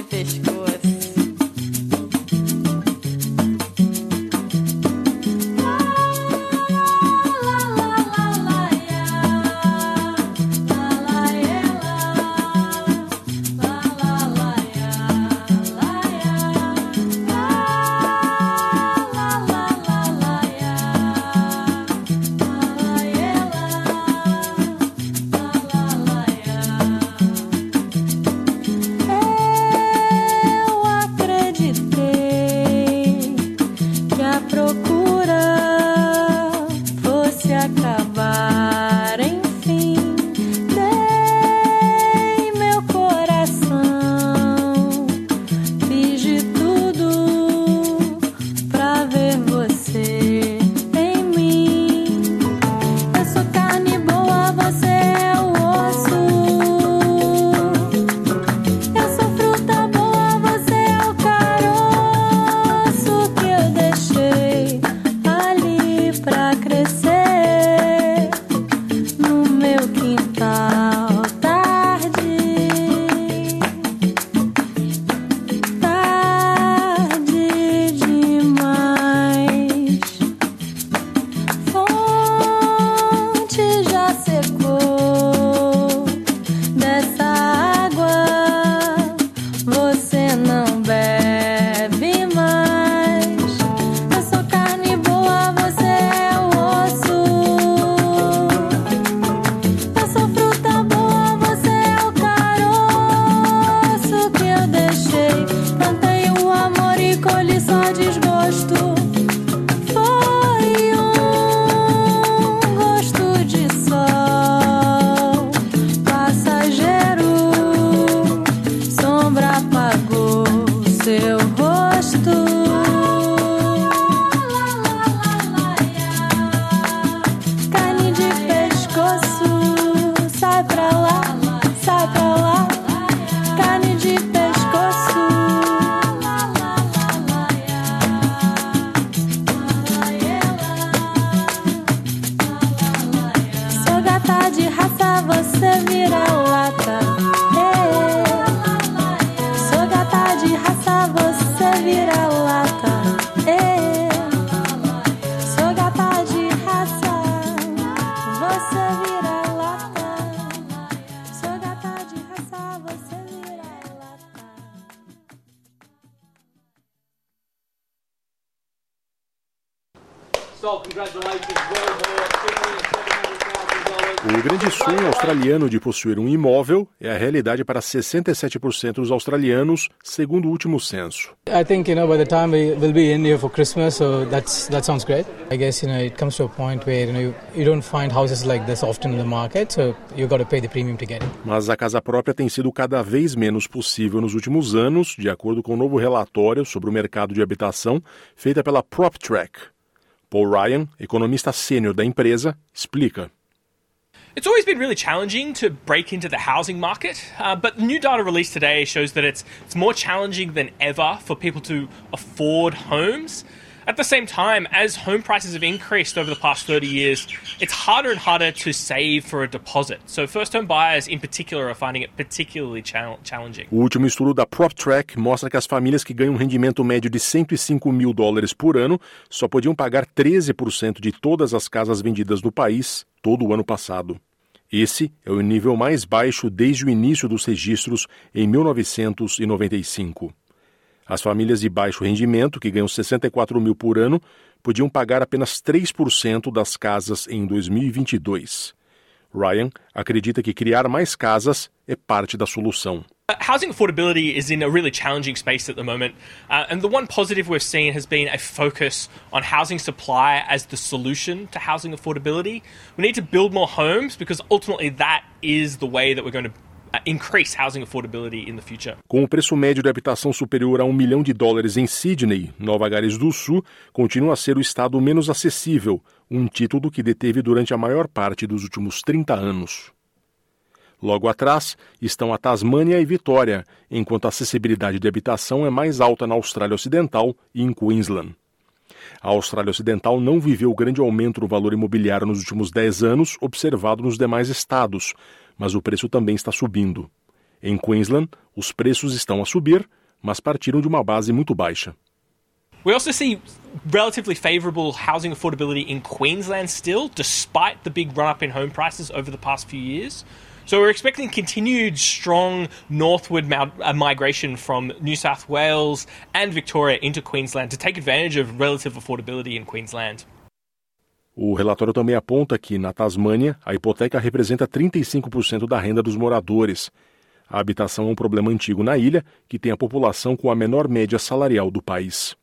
australiano de possuir um imóvel é a realidade para 67% dos australianos, segundo o último censo. I think you know by the time we will be in here for Christmas, so that's that sounds great. I guess you know it comes to a point where you know you, you don't find houses like this often in the market, so you got to pay the premium to get it. Mas a casa própria tem sido cada vez menos possível nos últimos anos, de acordo com um novo relatório sobre o mercado de habitação feita pela PropTrack. Paul Ryan, economista sênior da empresa, explica. It's always been really challenging to break into the housing market, uh, but new data released today shows that it's, it's more challenging than ever for people to afford homes. At the same time, as home prices have increased over the past 30 years, it's harder and harder to save for a deposit. So, first home buyers in particular are finding it particularly challenging. O último estudo da PropTrack mostra que as famílias que ganham um rendimento médio de 105 mil dólares por ano só podiam pagar 13% de todas as casas vendidas no país todo o ano passado. Esse é o nível mais baixo desde o início dos registros em 1995. As famílias de baixo rendimento, que ganham 64 mil por ano, podiam pagar apenas 3% das casas em 2022. Ryan acredita que criar mais casas é parte da solução. Uh, housing affordability is in a really challenging space at the moment, uh, and the one positive we've seen has been a focus on housing supply as the solution to housing affordability. We need to build more homes because ultimately that is the way that we're going to increase housing affordability in the future. Com o preço médio de habitação superior a um milhão de dólares em Sydney, Nova Gales do Sul continua a ser o estado menos acessível, um título que deteve durante a maior parte dos últimos 30 anos. Logo atrás estão a Tasmânia e Vitória, enquanto a acessibilidade de habitação é mais alta na Austrália Ocidental e em Queensland. A Austrália Ocidental não viveu o grande aumento no valor imobiliário nos últimos 10 anos observado nos demais estados, mas o preço também está subindo. Em Queensland, os preços estão a subir, mas partiram de uma base muito baixa. We also see relatively favourable housing affordability in Queensland still, despite the big run up in home prices over the past few years. So we're expecting continued strong northward uh, migration from New South Wales and Victoria into Queensland to take advantage of relative affordability in Queensland. O relatório também aponta que, na Tasmânia, a hipoteca representa 35% da renda dos moradores. A habitação é um problema antigo na ilha, que tem a população com a menor média salarial do país.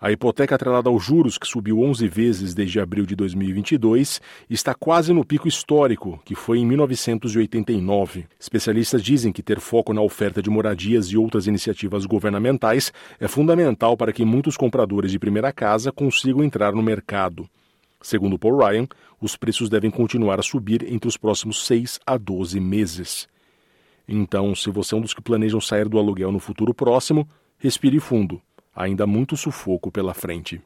A hipoteca atrelada aos juros, que subiu 11 vezes desde abril de 2022, está quase no pico histórico, que foi em 1989. Especialistas dizem que ter foco na oferta de moradias e outras iniciativas governamentais é fundamental para que muitos compradores de primeira casa consigam entrar no mercado. Segundo Paul Ryan, os preços devem continuar a subir entre os próximos 6 a 12 meses. Então, se você é um dos que planejam sair do aluguel no futuro próximo, respire fundo. Ainda muito sufoco pela frente.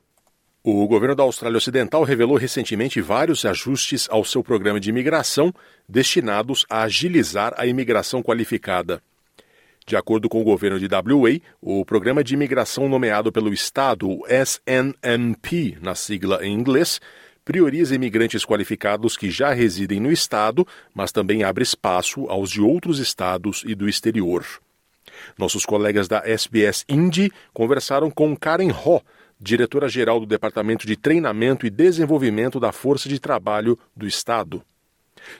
O governo da Austrália Ocidental revelou recentemente vários ajustes ao seu programa de imigração destinados a agilizar a imigração qualificada. De acordo com o governo de WA, o programa de imigração nomeado pelo Estado, o SNMP, na sigla em inglês, prioriza imigrantes qualificados que já residem no Estado, mas também abre espaço aos de outros estados e do exterior. Nossos colegas da SBS Indy conversaram com Karen Ho, diretora-geral do Departamento de Treinamento e Desenvolvimento da Força de Trabalho do Estado.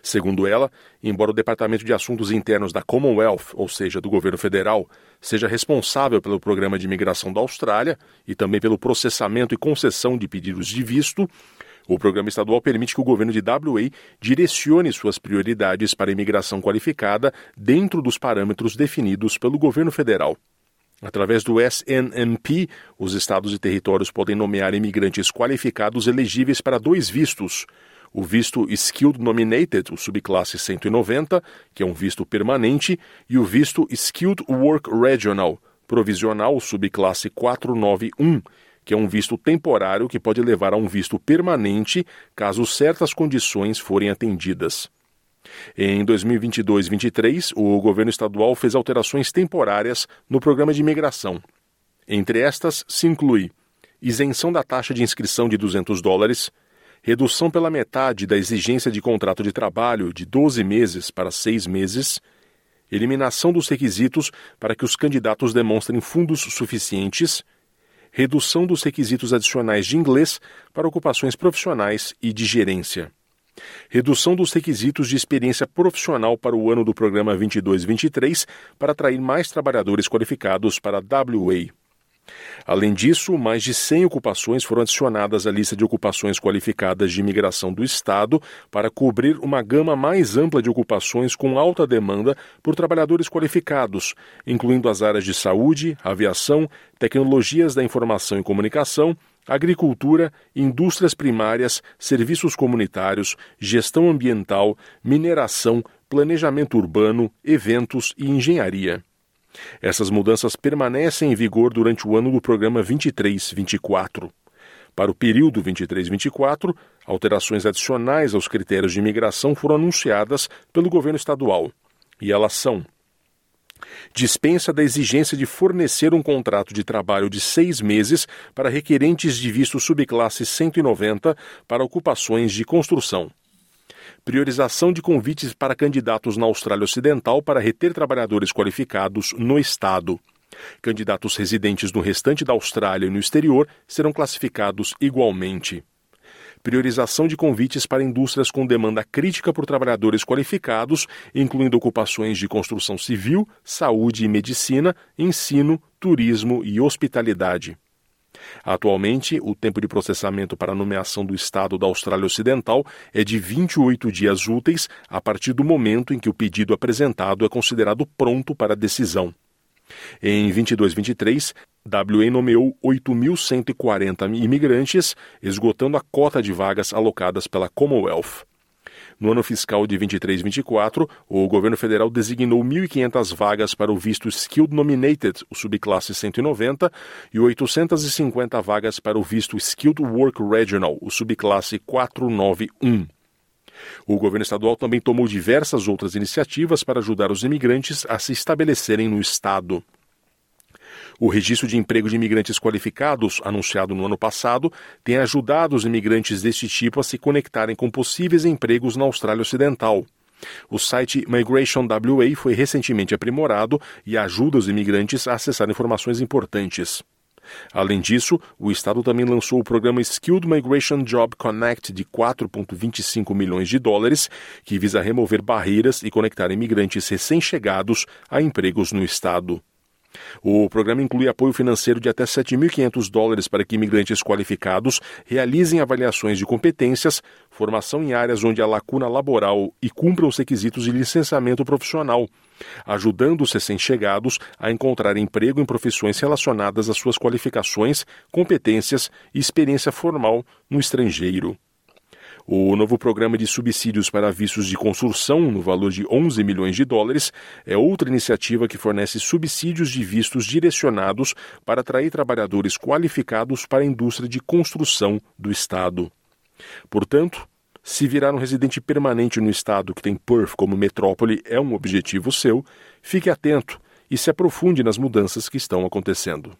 Segundo ela, embora o Departamento de Assuntos Internos da Commonwealth, ou seja, do governo federal, seja responsável pelo programa de imigração da Austrália e também pelo processamento e concessão de pedidos de visto, o programa estadual permite que o governo de WA direcione suas prioridades para a imigração qualificada dentro dos parâmetros definidos pelo governo federal. Através do SNMP, os estados e territórios podem nomear imigrantes qualificados elegíveis para dois vistos. O visto Skilled Nominated, o subclasse 190, que é um visto permanente, e o visto Skilled Work Regional, provisional, subclasse 491, que é um visto temporário que pode levar a um visto permanente caso certas condições forem atendidas. Em 2022-23, o governo estadual fez alterações temporárias no programa de imigração. Entre estas, se inclui isenção da taxa de inscrição de 200 dólares, redução pela metade da exigência de contrato de trabalho de 12 meses para 6 meses, eliminação dos requisitos para que os candidatos demonstrem fundos suficientes redução dos requisitos adicionais de inglês para ocupações profissionais e de gerência. Redução dos requisitos de experiência profissional para o ano do programa 22-23 para atrair mais trabalhadores qualificados para a WA. Além disso, mais de 100 ocupações foram adicionadas à lista de ocupações qualificadas de imigração do Estado para cobrir uma gama mais ampla de ocupações com alta demanda por trabalhadores qualificados, incluindo as áreas de saúde, aviação, tecnologias da informação e comunicação, agricultura, indústrias primárias, serviços comunitários, gestão ambiental, mineração, planejamento urbano, eventos e engenharia. Essas mudanças permanecem em vigor durante o ano do programa 23-24. Para o período 23-24, alterações adicionais aos critérios de imigração foram anunciadas pelo governo estadual. E elas são: dispensa da exigência de fornecer um contrato de trabalho de seis meses para requerentes de visto subclasse 190 para ocupações de construção. Priorização de convites para candidatos na Austrália Ocidental para reter trabalhadores qualificados no Estado. Candidatos residentes no restante da Austrália e no exterior serão classificados igualmente priorização de convites para indústrias com demanda crítica por trabalhadores qualificados, incluindo ocupações de construção civil, saúde e medicina, ensino, turismo e hospitalidade. Atualmente, o tempo de processamento para a nomeação do Estado da Austrália Ocidental é de 28 dias úteis a partir do momento em que o pedido apresentado é considerado pronto para decisão. Em 22-23, WA nomeou 8.140 imigrantes, esgotando a cota de vagas alocadas pela Commonwealth. No ano fiscal de 23-24, o governo federal designou 1.500 vagas para o visto Skilled Nominated, o subclasse 190, e 850 vagas para o visto Skilled Work Regional, o subclasse 491. O governo estadual também tomou diversas outras iniciativas para ajudar os imigrantes a se estabelecerem no estado. O registro de emprego de imigrantes qualificados, anunciado no ano passado, tem ajudado os imigrantes deste tipo a se conectarem com possíveis empregos na Austrália Ocidental. O site Migration WA foi recentemente aprimorado e ajuda os imigrantes a acessar informações importantes. Além disso, o Estado também lançou o programa Skilled Migration Job Connect de 4,25 milhões de dólares, que visa remover barreiras e conectar imigrantes recém-chegados a empregos no Estado. O programa inclui apoio financeiro de até 7.500 dólares para que imigrantes qualificados realizem avaliações de competências, formação em áreas onde há lacuna laboral e cumpram os requisitos de licenciamento profissional, ajudando os recém-chegados a encontrar emprego em profissões relacionadas às suas qualificações, competências e experiência formal no estrangeiro. O novo programa de subsídios para vistos de construção, no valor de 11 milhões de dólares, é outra iniciativa que fornece subsídios de vistos direcionados para atrair trabalhadores qualificados para a indústria de construção do Estado. Portanto, se virar um residente permanente no estado que tem Perth como metrópole é um objetivo seu, fique atento e se aprofunde nas mudanças que estão acontecendo.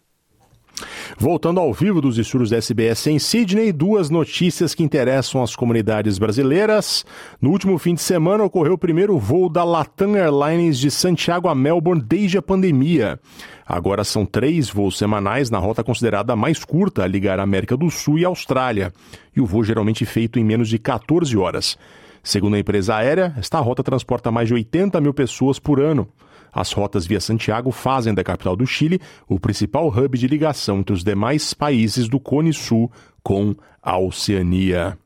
Voltando ao vivo dos estúdios da SBS em Sydney, duas notícias que interessam as comunidades brasileiras. No último fim de semana ocorreu o primeiro voo da Latam Airlines de Santiago a Melbourne desde a pandemia. Agora são três voos semanais na rota considerada mais curta a ligar a América do Sul e Austrália, e o voo geralmente feito em menos de 14 horas. Segundo a empresa aérea, esta rota transporta mais de 80 mil pessoas por ano. As rotas via Santiago fazem da capital do Chile o principal hub de ligação entre os demais países do Cone Sul com a Oceania.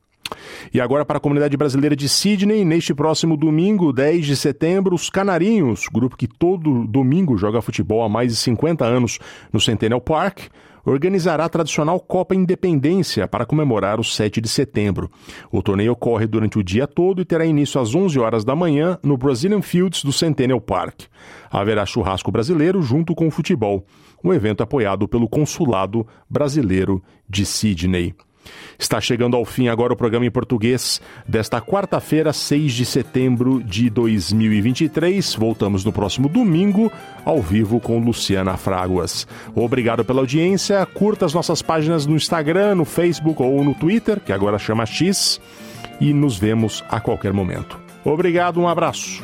E agora para a comunidade brasileira de Sydney, neste próximo domingo, 10 de setembro, os Canarinhos, grupo que todo domingo joga futebol há mais de 50 anos no Centennial Park, organizará a tradicional Copa Independência para comemorar o 7 de setembro. O torneio ocorre durante o dia todo e terá início às 11 horas da manhã no Brazilian Fields do Centennial Park. Haverá churrasco brasileiro junto com o futebol, um evento apoiado pelo Consulado Brasileiro de Sydney. Está chegando ao fim agora o programa em português desta quarta-feira, 6 de setembro de 2023. Voltamos no próximo domingo, ao vivo com Luciana Fraguas. Obrigado pela audiência. Curta as nossas páginas no Instagram, no Facebook ou no Twitter, que agora chama X, e nos vemos a qualquer momento. Obrigado, um abraço.